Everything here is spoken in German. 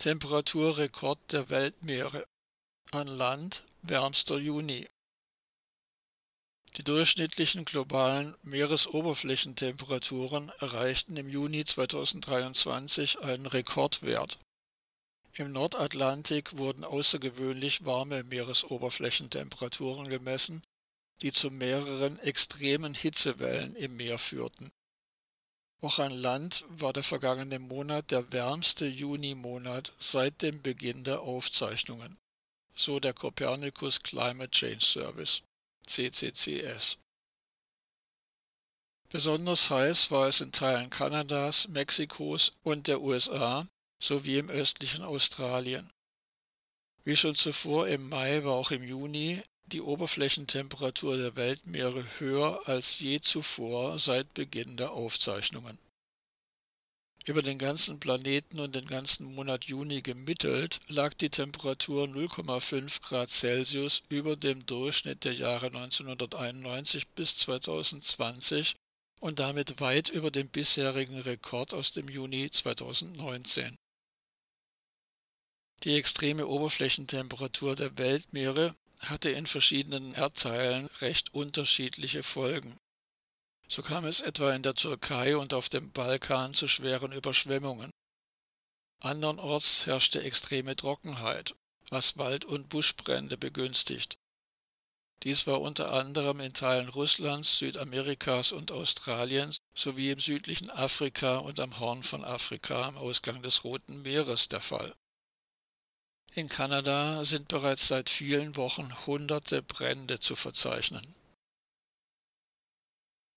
Temperaturrekord der Weltmeere. An Land wärmster Juni. Die durchschnittlichen globalen Meeresoberflächentemperaturen erreichten im Juni 2023 einen Rekordwert. Im Nordatlantik wurden außergewöhnlich warme Meeresoberflächentemperaturen gemessen, die zu mehreren extremen Hitzewellen im Meer führten. Auch an Land war der vergangene Monat der wärmste Junimonat seit dem Beginn der Aufzeichnungen, so der Copernicus Climate Change Service CCCS. Besonders heiß war es in Teilen Kanadas, Mexikos und der USA sowie im östlichen Australien. Wie schon zuvor im Mai war auch im Juni die Oberflächentemperatur der Weltmeere höher als je zuvor seit Beginn der Aufzeichnungen. Über den ganzen Planeten und den ganzen Monat Juni gemittelt lag die Temperatur 0,5 Grad Celsius über dem Durchschnitt der Jahre 1991 bis 2020 und damit weit über dem bisherigen Rekord aus dem Juni 2019. Die extreme Oberflächentemperatur der Weltmeere hatte in verschiedenen Erdteilen recht unterschiedliche Folgen. So kam es etwa in der Türkei und auf dem Balkan zu schweren Überschwemmungen. Andernorts herrschte extreme Trockenheit, was Wald- und Buschbrände begünstigt. Dies war unter anderem in Teilen Russlands, Südamerikas und Australiens sowie im südlichen Afrika und am Horn von Afrika am Ausgang des Roten Meeres der Fall. In Kanada sind bereits seit vielen Wochen hunderte Brände zu verzeichnen.